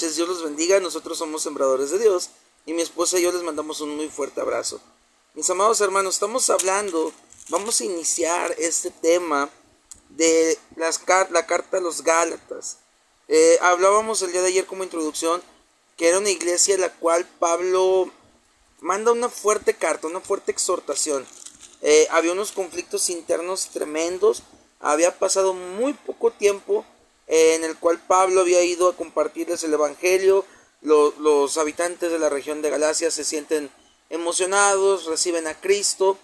Dios los bendiga. Nosotros somos sembradores de Dios y mi esposa y yo les mandamos un muy fuerte abrazo. Mis amados hermanos, estamos hablando, vamos a iniciar este tema de las, la carta a los Gálatas. Eh, hablábamos el día de ayer como introducción que era una iglesia en la cual Pablo manda una fuerte carta, una fuerte exhortación. Eh, había unos conflictos internos tremendos, había pasado muy poco tiempo en el cual Pablo había ido a compartirles el Evangelio. Los, habitantes de la región de Galacia se sienten emocionados, reciben a Cristo.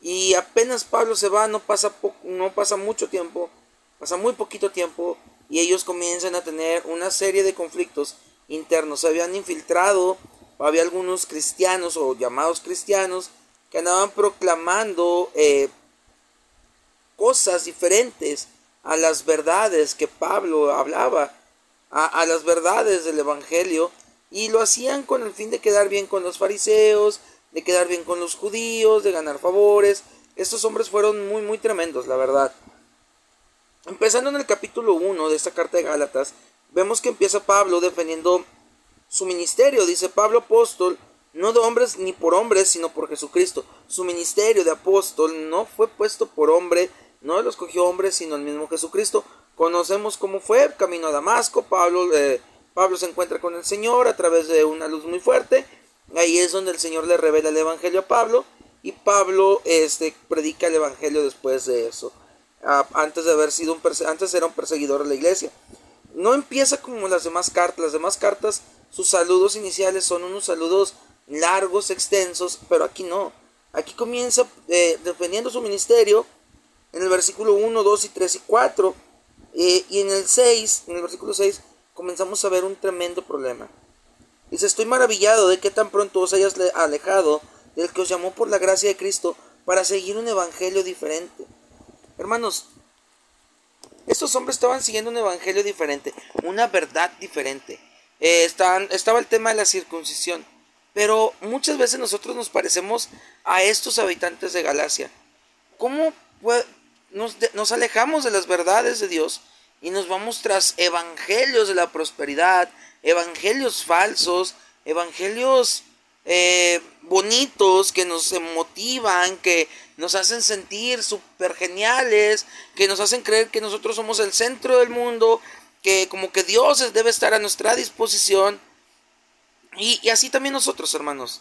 Y apenas Pablo se va, no pasa, no pasa mucho tiempo, pasa muy poquito tiempo, y ellos comienzan a tener una serie de conflictos internos. Se habían infiltrado, había algunos cristianos o llamados cristianos que andaban proclamando eh, cosas diferentes a las verdades que Pablo hablaba, a, las verdades del Evangelio, y lo hacían con el fin de quedar bien con los fariseos, de quedar bien con los judíos, de ganar favores. Estos hombres fueron muy, muy tremendos, la verdad. Empezando en el capítulo 1 de esta carta de Gálatas, vemos que empieza Pablo defendiendo su ministerio. Dice Pablo apóstol, no de hombres ni por hombres, sino por Jesucristo. Su ministerio de apóstol no fue puesto por hombre, no lo escogió hombre, sino el mismo Jesucristo. Conocemos cómo fue, camino a Damasco, Pablo, eh, Pablo se encuentra con el Señor a través de una luz muy fuerte. Ahí es donde el Señor le revela el Evangelio a Pablo y Pablo este, predica el Evangelio después de eso. Ah, antes de haber sido un antes era un perseguidor de la iglesia. No empieza como las demás cartas. Las demás cartas, sus saludos iniciales son unos saludos largos, extensos, pero aquí no. Aquí comienza eh, defendiendo su ministerio en el versículo 1, 2 y 3 y 4. Eh, y en el 6, en el versículo 6, comenzamos a ver un tremendo problema. Dice, estoy maravillado de que tan pronto os hayas alejado del que os llamó por la gracia de Cristo para seguir un evangelio diferente. Hermanos, estos hombres estaban siguiendo un evangelio diferente, una verdad diferente. Eh, estaba el tema de la circuncisión, pero muchas veces nosotros nos parecemos a estos habitantes de Galacia. ¿Cómo nos, alejamos de las verdades de Dios y nos vamos tras evangelios de la prosperidad, evangelios falsos, evangelios eh, bonitos que nos motivan, que nos hacen sentir súper geniales, que nos hacen creer que nosotros somos el centro del mundo, que como que Dios debe estar a nuestra disposición. Y, y así también nosotros, hermanos.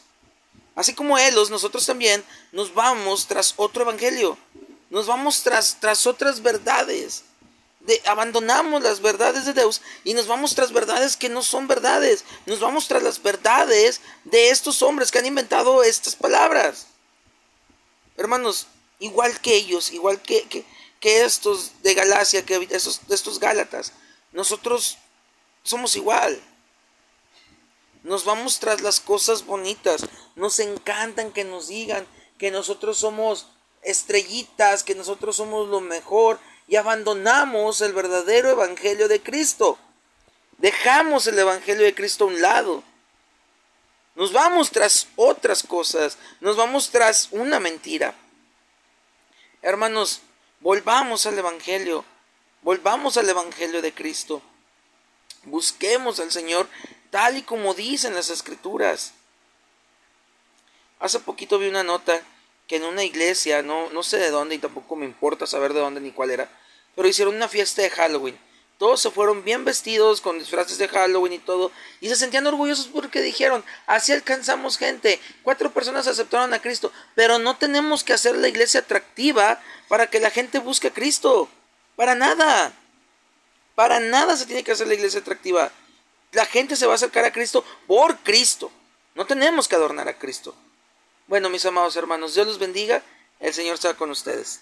Así como ellos, nosotros también nos vamos tras otro evangelio nos vamos tras, tras otras verdades. De, abandonamos las verdades de Dios y nos vamos tras verdades que no son verdades. Nos vamos tras las verdades de estos hombres que han inventado estas palabras. Hermanos, igual que ellos, igual que, que, estos de Galacia, que estos, estos Gálatas, nosotros somos igual. Nos vamos tras las cosas bonitas. Nos encantan que nos digan que nosotros somos estrellitas, que nosotros somos lo mejor y abandonamos el verdadero evangelio de Cristo. Dejamos el evangelio de Cristo a un lado. Nos vamos tras otras cosas, nos vamos tras una mentira. Hermanos, volvamos al evangelio, volvamos al evangelio de Cristo. Busquemos al Señor tal y como dicen las escrituras. Hace poquito vi una nota que en una iglesia, no, no sé de dónde y tampoco me importa saber de dónde ni cuál era, pero hicieron una fiesta de Halloween. Todos se fueron bien vestidos con disfraces de Halloween y todo, y se sentían orgullosos porque dijeron, así alcanzamos gente. Cuatro personas aceptaron a Cristo, pero no tenemos que hacer la iglesia atractiva para que la gente busque a Cristo. Para nada. Para nada se tiene que hacer la iglesia atractiva. La gente se va a acercar a Cristo por Cristo. No tenemos que adornar a Cristo. Bueno, mis amados hermanos, Dios los bendiga. El Señor está con ustedes.